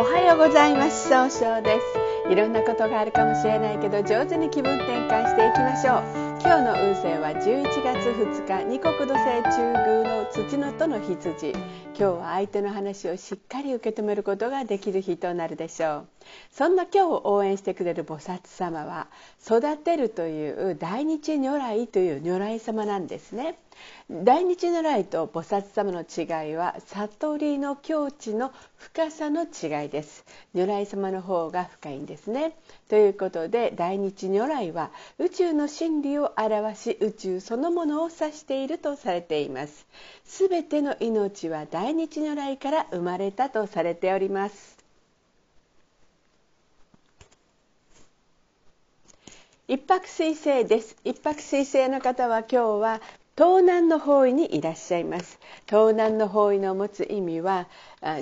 おはようございます。総称です。いろんなことがあるかもしれないけど上手に気分転換していきましょう。今日の運勢は11月2日二国土星中宮の土のとの羊。今日は相手の話をしっかり受け止めることができる日となるでしょう。そんな今日を応援してくれる菩薩様は育てるという大日如来という如来様なんですね。大日如来と菩薩様の違いは悟りの境地の深さの違いです。如来様の方が深いんですね。ということで大日如来は宇宙の真理を表し宇宙そのものを指しているとされています。すべての命は大日如来から生まれたとされております。一泊水星です。一泊水星の方は今日は東南の方位にいらっしゃいます。東南の方位の持つ意味は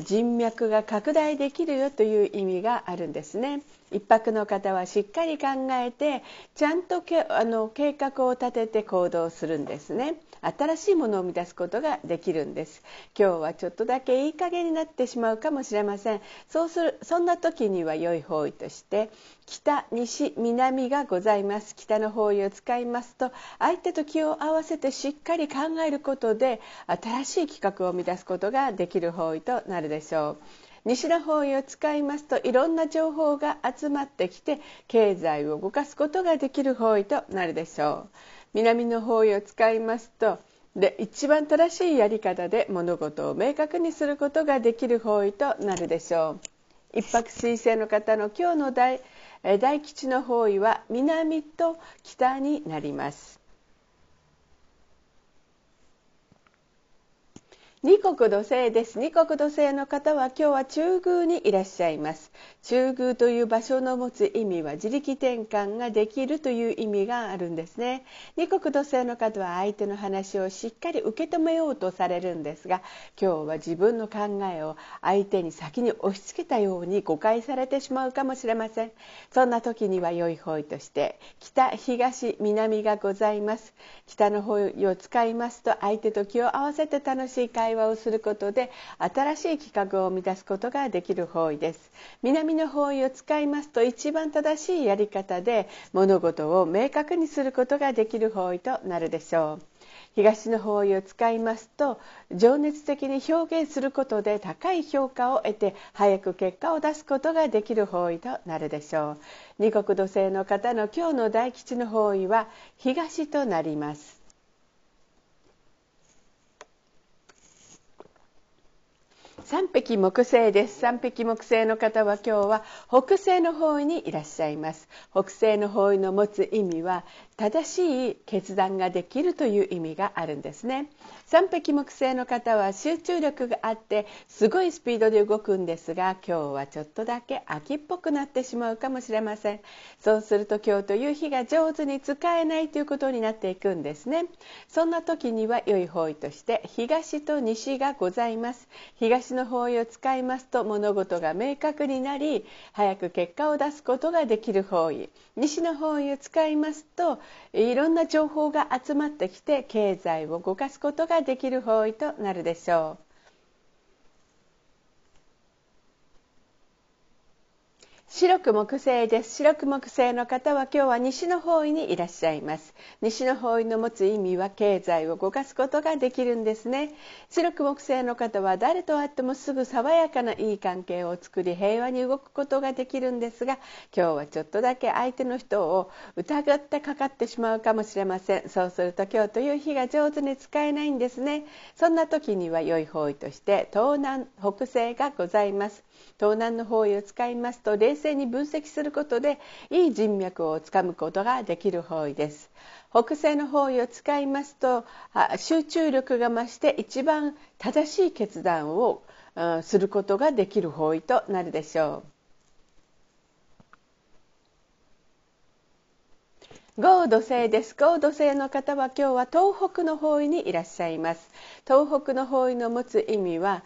人脈が拡大できるよという意味があるんですね。一泊の方はしっかり考えてちゃんとけあの計画を立てて行動するんですね。新しいものを生み出すことができるんです。今日はちょっとだけいい加減になってしまうかもしれません。そうするそんな時には良い方位として北西南がございます。北の方位を使いますと相手と気を合わせてしっかり考えることで新しい企画を生み出すことができる方位となるでしょう西の方位を使いますといろんな情報が集まってきて経済を動かすことができる方位となるでしょう南の方位を使いますとで一番正しいやり方で物事を明確にすることができる方位となるでしょう。一泊水星の方の今日の大大吉の方位は南と北になります。二国土星です。二国土星の方は今日は中宮にいらっしゃいます。中宮という場所の持つ意味は自力転換ができるという意味があるんですね。二国土星の方は相手の話をしっかり受け止めようとされるんですが今日は自分の考えを相手に先に押し付けたように誤解されてしまうかもしれません。そんな時には良い方位として北東南がございます。北の方位を使いますと相手と気を合わせて楽しい会話をすることで新しい企画を生み出すことができる方位です。南の方位を使いますと一番正しいやり方で物事を明確にすることができる方位となるでしょう。東の方位を使いますと情熱的に表現することで高い評価を得て早く結果を出すことができる方位となるでしょう。二国土星の方の今日の大吉の方位は東となります。三匹木星です。三匹木星の方は今日は北西の方位にいらっしゃいます。北西の方位の持つ意味は正しい決断ができるという意味があるんですね。三匹木星の方は集中力があってすごいスピードで動くんですが今日はちょっとだけ秋っぽくなってしまうかもしれません。そうすると今日という日が上手に使えないということになっていくんですね。そんな時には良い方位として東と西がございます。東の方位を使いますと物事が明確になり早く結果を出すことができる方位。西の方位を使いますといろんな情報が集まってきて経済を動かすことができる方位となるでしょう。白く木星です。白く木星の方は今日は西の方位にいらっしゃいます。西の方位の持つ意味は経済を動かすことができるんですね。白く木星の方は誰と会ってもすぐ爽やかないい関係を作り平和に動くことができるんですが今日はちょっとだけ相手の人を疑ってかかってしまうかもしれません。そうすると今日という日が上手に使えないんですね。そんな時には良い方位として東南北西がございます。東南の方位を使いますと冷静に分析することでいい人脈をつかむことができる方位です。北西の方位を使いますと集中力が増して一番正しい決断をすることができる方位となるでしょう。豪土星です。豪土星の方は今日は東北の方位にいらっしゃいます。東北の方位の持つ意味は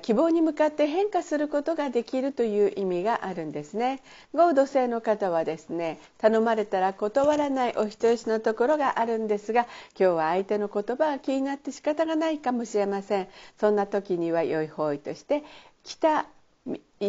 希望に向かって変化することができるという意味があるんですね。豪土星の方はですね頼まれたら断らないお人よしのところがあるんですが今日は相手の言葉が気になって仕方がないかもしれません。そんな時には良い方位として北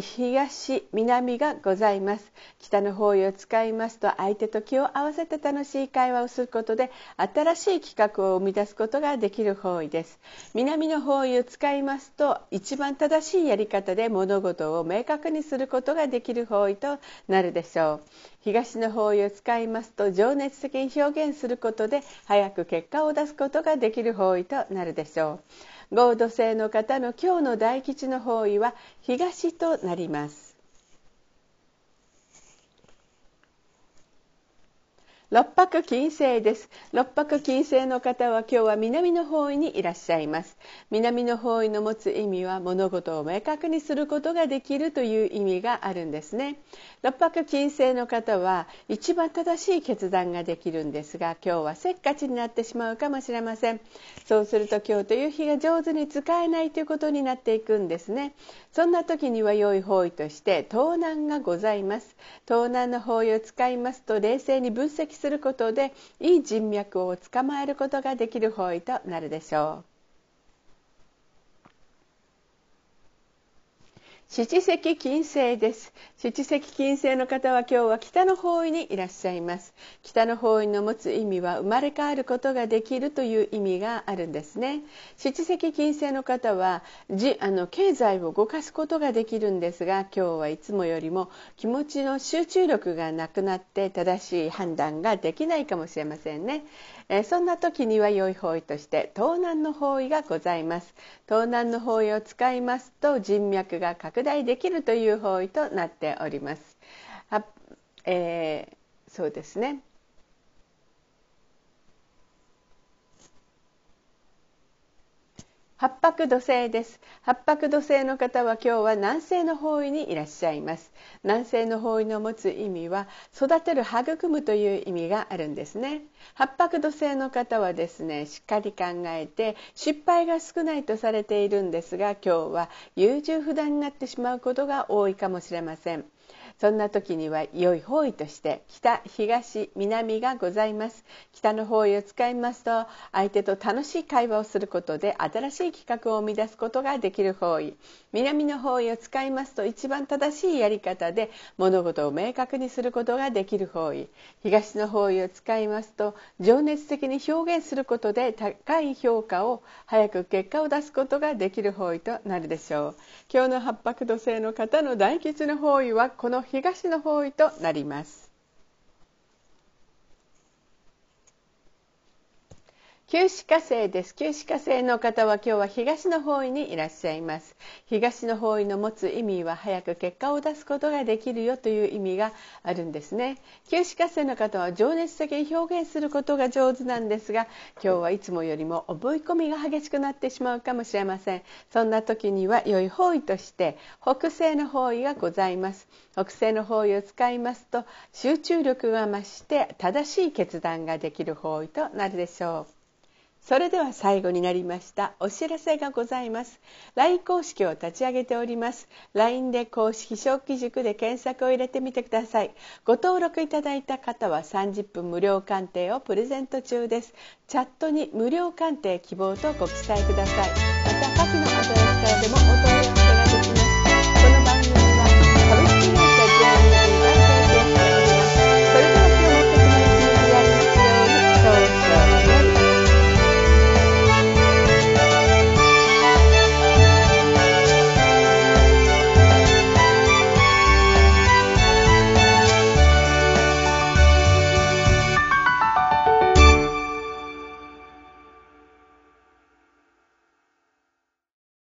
東南がございます。北の方位を使いますと相手と気を合わせて楽しい会話をすることで新しい企画を生み出すことができる方位です。南の方位を使いますと一番正しいやり方で物事を明確にすることができる方位となるでしょう。東の方位を使いますと情熱的に表現することで早く結果を出すことができる方位となるでしょう。合土星の方の今日の大吉の方位は東となります。六白金星です。六白金星の方は今日は南の方位にいらっしゃいます。南の方位の持つ意味は物事を明確にすることができるという意味があるんですね。六白金星の方は一番正しい決断ができるんですが今日はせっかちになってしまうかもしれません。そうすると今日という日が上手に使えないということになっていくんですね。そんな時には良い方位として盗難がございます。盗難の方位を使いますと冷静に分析することでいい人脈を捕まえることができる方位となるでしょう。七石金星です。七石金星の方は今日は北の方位にいらっしゃいます。北の方位の持つ意味は生まれ変わることができるという意味があるんですね。七石金星の方はじあの経済を動かすことができるんですが今日はいつもよりも気持ちの集中力がなくなって正しい判断ができないかもしれませんね。えそんな時には良い方位として東南の方位がございます。東南の方位を使いますと人脈が拡大できるという方位となっております。は、えー、そうですね。八白土星です。八白土星の方は今日は南西の方位にいらっしゃいます。南西の方位の持つ意味は育てる育むという意味があるんですね。八白土星の方はですねしっかり考えて失敗が少ないとされているんですが今日は優柔不断になってしまうことが多いかもしれません。そんな時には良い方位として北東南がございます。北の方位を使いますと相手と楽しい会話をすることで新しい企画を生み出すことができる方位。南の方位を使いますと一番正しいやり方で物事を明確にすることができる方位。東の方位を使いますと情熱的に表現することで高い評価を早く結果を出すことができる方位となるでしょう。今日の八白土星の方の大吉の方位はこの東の方位となります。九死火星です。九死火星の方は今日は東の方位にいらっしゃいます。東の方位の持つ意味は早く結果を出すことができるよという意味があるんですね。九死火星の方は情熱的に表現することが上手なんですが、今日はいつもよりも覚え込みが激しくなってしまうかもしれません。そんな時には良い方位として北西の方位がございます。北西の方位を使いますと集中力が増して正しい決断ができる方位となるでしょう。それでは最後になりましたお知らせがございます。LINE 公式を立ち上げております。LINE で公式小規塾で検索を入れてみてください。ご登録いただいた方は30分無料鑑定をプレゼント中です。チャットに無料鑑定希望とご記載ください。また下記のアドレスからでもお問い合わせ